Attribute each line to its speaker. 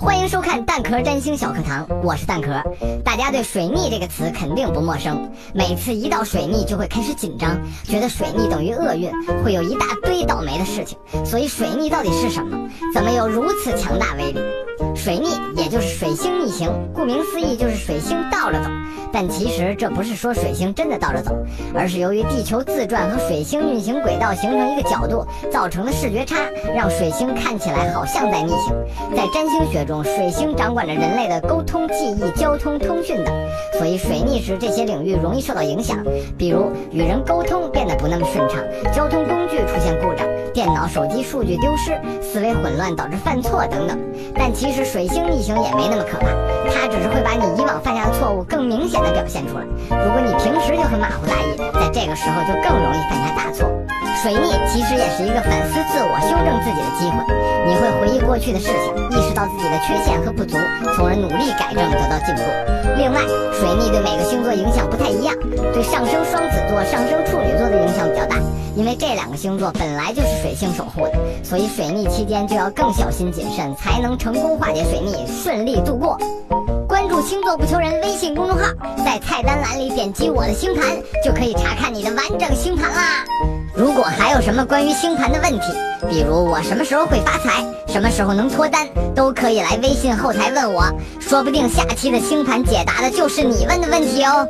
Speaker 1: 欢迎收看蛋壳占星小课堂，我是蛋壳。大家对水逆这个词肯定不陌生，每次一到水逆就会开始紧张，觉得水逆等于厄运，会有一大堆倒霉的事情。所以水逆到底是什么？怎么有如此强大威力？水逆也就是水星逆行，顾名思义就是水星倒着走。但其实这不是说水星真的倒着走，而是由于地球自转和水星运行轨道形成一个角度造成的视觉差，让水星看起来好像在逆行。在占星学中，水星掌管着人类的沟通、记忆、交通、通讯等，所以水逆时这些领域容易受到影响，比如与人沟通变得不那么顺畅，交通工具出现故障，电脑、手机数据丢失，思维混乱导致犯错等等。但其实水星逆行也没那么可怕，它只是会把你以往犯下的错误更明显的表现出来。如果你平时就很马虎大意，在这个时候就更容易犯下大错。水逆其实也是一个反思自我、修正自己的机会。你会回忆过去的事情，意识到自己的缺陷和不足，从而努力改正，得到进步。另外，水逆对每个星座影响不太一样，对上升双子座、上升处女座的影响比较大，因为这两个星座本来就是水星守护的，所以水逆期间就要更小心谨慎，才能成功化解水逆，顺利度过。关注星座不求人微信公众号，在菜单栏里点击我的星盘，就可以查看你的完整星盘啦。如果还有什么关于星盘的问题，比如我什么时候会发财，什么时候能脱单，都可以来微信后台问我，说不定下期的星盘解答的就是你问的问题哦。